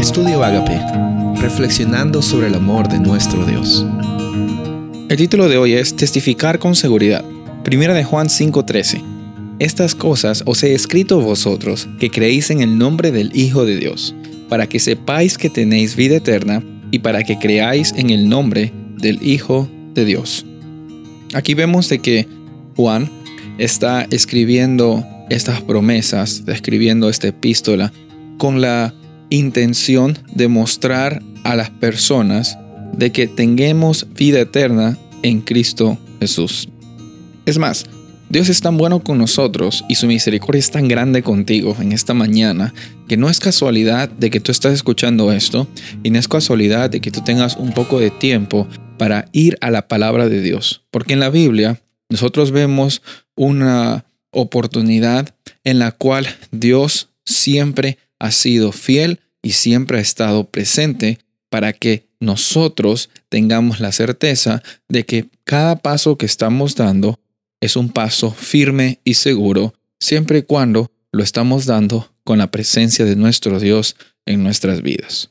Estudio Agape, reflexionando sobre el amor de nuestro Dios. El título de hoy es Testificar con seguridad. Primera de Juan 5:13. Estas cosas os he escrito vosotros, que creéis en el nombre del Hijo de Dios, para que sepáis que tenéis vida eterna y para que creáis en el nombre del Hijo de Dios. Aquí vemos de que Juan está escribiendo estas promesas, escribiendo esta epístola con la intención de mostrar a las personas de que tengamos vida eterna en Cristo Jesús. Es más, Dios es tan bueno con nosotros y su misericordia es tan grande contigo en esta mañana que no es casualidad de que tú estás escuchando esto y no es casualidad de que tú tengas un poco de tiempo para ir a la palabra de Dios. Porque en la Biblia nosotros vemos una oportunidad en la cual Dios siempre ha sido fiel y siempre ha estado presente para que nosotros tengamos la certeza de que cada paso que estamos dando es un paso firme y seguro, siempre y cuando lo estamos dando con la presencia de nuestro Dios en nuestras vidas.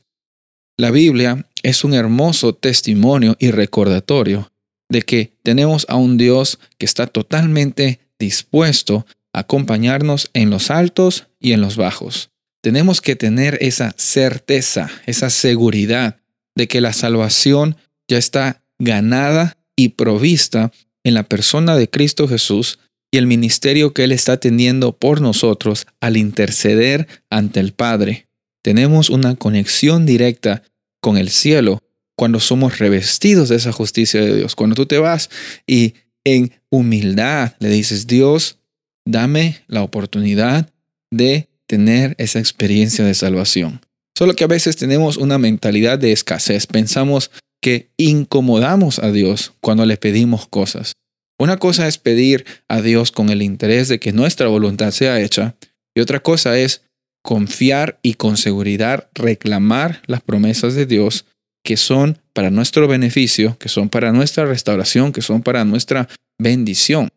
La Biblia es un hermoso testimonio y recordatorio de que tenemos a un Dios que está totalmente dispuesto a acompañarnos en los altos y en los bajos, tenemos que tener esa certeza, esa seguridad de que la salvación ya está ganada y provista en la persona de Cristo Jesús y el ministerio que Él está teniendo por nosotros al interceder ante el Padre. Tenemos una conexión directa con el cielo cuando somos revestidos de esa justicia de Dios. Cuando tú te vas y en humildad le dices, Dios, dame la oportunidad de tener esa experiencia de salvación. Solo que a veces tenemos una mentalidad de escasez. Pensamos que incomodamos a Dios cuando le pedimos cosas. Una cosa es pedir a Dios con el interés de que nuestra voluntad sea hecha y otra cosa es confiar y con seguridad reclamar las promesas de Dios que son para nuestro beneficio, que son para nuestra restauración, que son para nuestra bendición.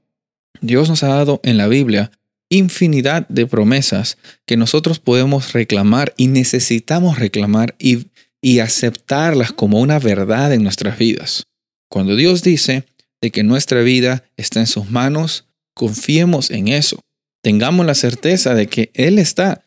Dios nos ha dado en la Biblia infinidad de promesas que nosotros podemos reclamar y necesitamos reclamar y, y aceptarlas como una verdad en nuestras vidas. Cuando Dios dice de que nuestra vida está en sus manos, confiemos en eso. Tengamos la certeza de que Él está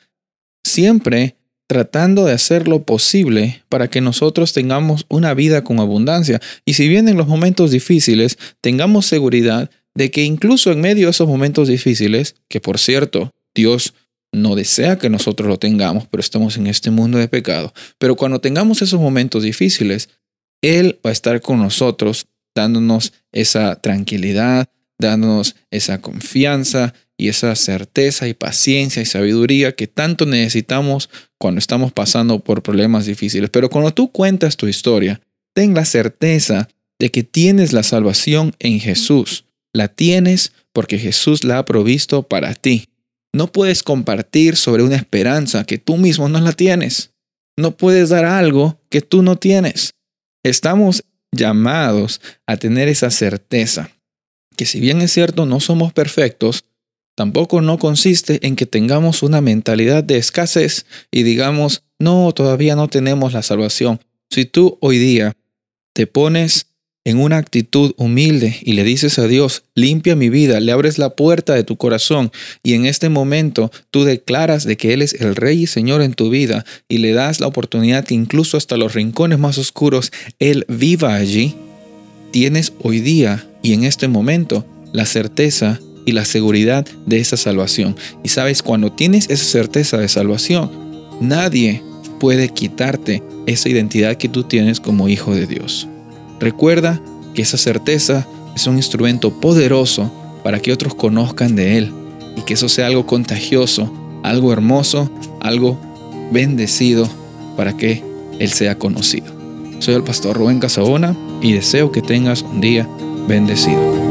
siempre tratando de hacer lo posible para que nosotros tengamos una vida con abundancia. Y si vienen los momentos difíciles, tengamos seguridad de que incluso en medio de esos momentos difíciles, que por cierto, Dios no desea que nosotros lo tengamos, pero estamos en este mundo de pecado, pero cuando tengamos esos momentos difíciles, Él va a estar con nosotros dándonos esa tranquilidad, dándonos esa confianza y esa certeza y paciencia y sabiduría que tanto necesitamos cuando estamos pasando por problemas difíciles. Pero cuando tú cuentas tu historia, ten la certeza de que tienes la salvación en Jesús la tienes porque Jesús la ha provisto para ti. No puedes compartir sobre una esperanza que tú mismo no la tienes. No puedes dar algo que tú no tienes. Estamos llamados a tener esa certeza, que si bien es cierto no somos perfectos, tampoco no consiste en que tengamos una mentalidad de escasez y digamos, no, todavía no tenemos la salvación. Si tú hoy día te pones en una actitud humilde y le dices a Dios, limpia mi vida, le abres la puerta de tu corazón y en este momento tú declaras de que Él es el Rey y Señor en tu vida y le das la oportunidad que incluso hasta los rincones más oscuros Él viva allí, tienes hoy día y en este momento la certeza y la seguridad de esa salvación. Y sabes, cuando tienes esa certeza de salvación, nadie puede quitarte esa identidad que tú tienes como hijo de Dios. Recuerda que esa certeza es un instrumento poderoso para que otros conozcan de Él y que eso sea algo contagioso, algo hermoso, algo bendecido para que Él sea conocido. Soy el pastor Rubén Casabona y deseo que tengas un día bendecido.